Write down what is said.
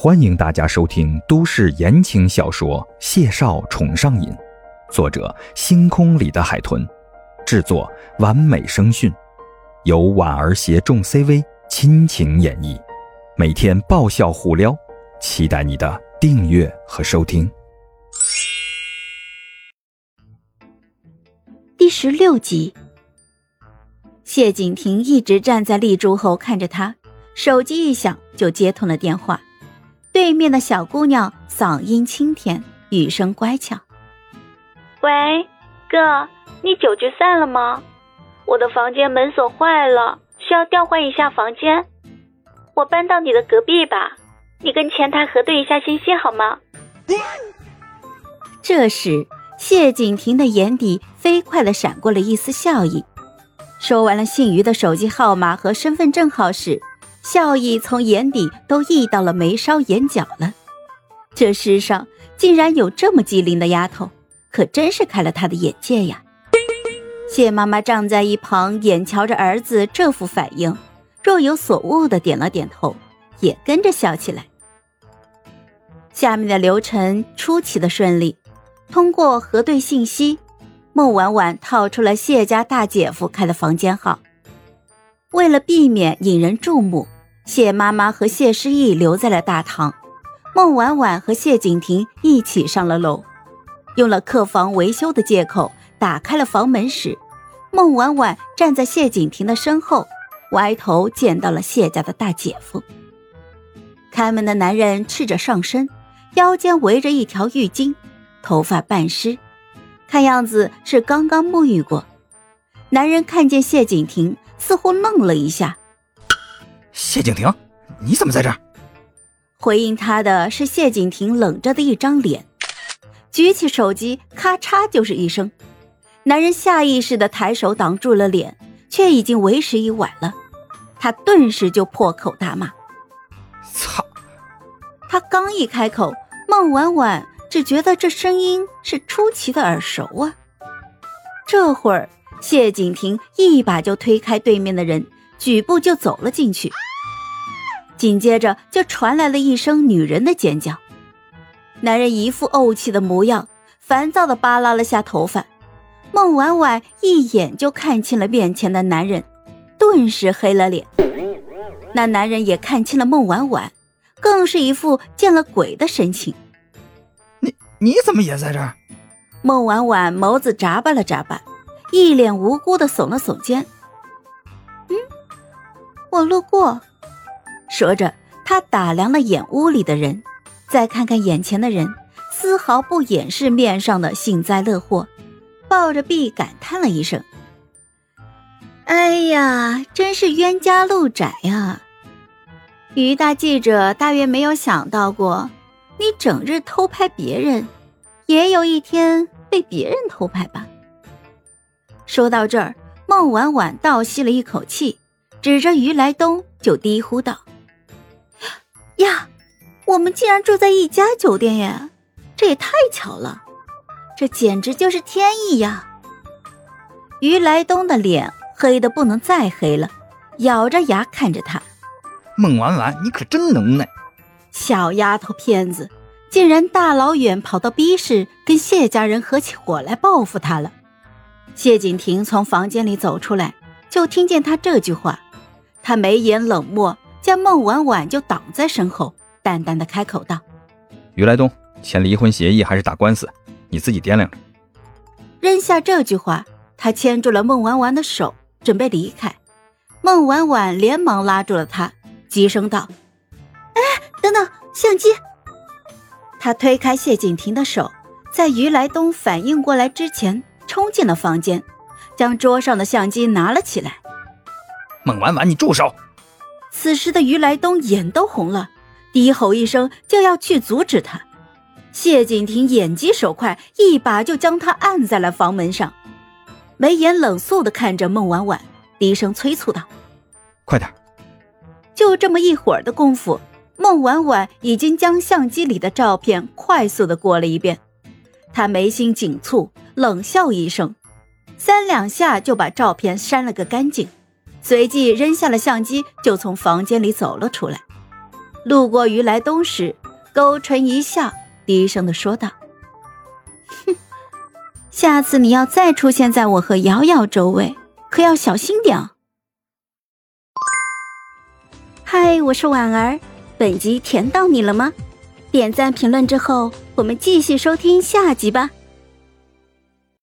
欢迎大家收听都市言情小说《谢少宠上瘾》，作者：星空里的海豚，制作：完美声讯，由婉儿携众 CV 亲情演绎，每天爆笑互撩，期待你的订阅和收听。第十六集，谢景亭一直站在立柱后看着他，手机一响就接通了电话。对面的小姑娘嗓音清甜，语声乖巧。喂，哥，你酒局散了吗？我的房间门锁坏了，需要调换一下房间。我搬到你的隔壁吧，你跟前台核对一下信息好吗？这时，谢景亭的眼底飞快的闪过了一丝笑意。说完了姓余的手机号码和身份证号时。笑意从眼底都溢到了眉梢眼角了，这世上竟然有这么机灵的丫头，可真是开了他的眼界呀！谢妈妈站在一旁，眼瞧着儿子这副反应，若有所悟的点了点头，也跟着笑起来。下面的流程出奇的顺利，通过核对信息，孟婉婉套出了谢家大姐夫开的房间号。为了避免引人注目。谢妈妈和谢诗意留在了大堂，孟婉婉和谢景亭一起上了楼，用了客房维修的借口打开了房门时，孟婉婉站在谢景亭的身后，歪头见到了谢家的大姐夫。开门的男人赤着上身，腰间围着一条浴巾，头发半湿，看样子是刚刚沐浴过。男人看见谢景亭，似乎愣了一下。谢景亭，你怎么在这儿？回应他的是谢景亭冷着的一张脸，举起手机，咔嚓就是一声。男人下意识的抬手挡住了脸，却已经为时已晚了。他顿时就破口大骂：“操！”他刚一开口，孟婉婉只觉得这声音是出奇的耳熟啊。这会儿，谢景亭一把就推开对面的人，举步就走了进去。紧接着就传来了一声女人的尖叫，男人一副怄气的模样，烦躁的扒拉了下头发。孟婉婉一眼就看清了面前的男人，顿时黑了脸。那男人也看清了孟婉婉，更是一副见了鬼的神情。你你怎么也在这儿？孟婉婉眸子眨巴了眨巴，一脸无辜的耸了耸肩。我路过。说着，他打量了眼屋里的人，再看看眼前的人，丝毫不掩饰面上的幸灾乐祸，抱着臂感叹了一声：“哎呀，真是冤家路窄呀！于大记者大约没有想到过，你整日偷拍别人，也有一天被别人偷拍吧？”说到这儿，孟婉婉倒吸了一口气，指着于来东就低呼道。呀，我们竟然住在一家酒店耶！这也太巧了，这简直就是天意呀！于来东的脸黑的不能再黑了，咬着牙看着他。孟婉婉，你可真能耐！小丫头片子，竟然大老远跑到 B 市跟谢家人合起伙来报复他了。谢景亭从房间里走出来，就听见他这句话，他眉眼冷漠。将孟婉婉就挡在身后，淡淡的开口道：“于来东，签离婚协议还是打官司，你自己掂量着。”扔下这句话，他牵住了孟婉婉的手，准备离开。孟婉婉连忙拉住了他，急声道：“哎，等等，相机！”他推开谢景亭的手，在于来东反应过来之前，冲进了房间，将桌上的相机拿了起来。孟婉婉，你住手！此时的于来东眼都红了，低吼一声就要去阻止他。谢景亭眼疾手快，一把就将他按在了房门上，眉眼冷肃地看着孟婉婉，低声催促道：“快点！”就这么一会儿的功夫，孟婉婉已经将相机里的照片快速的过了一遍。她眉心紧蹙，冷笑一声，三两下就把照片删了个干净。随即扔下了相机，就从房间里走了出来。路过鱼来东时，勾唇一笑，低声的说道：“哼，下次你要再出现在我和瑶瑶周围，可要小心点哦。”嗨，我是婉儿，本集甜到你了吗？点赞评论之后，我们继续收听下集吧。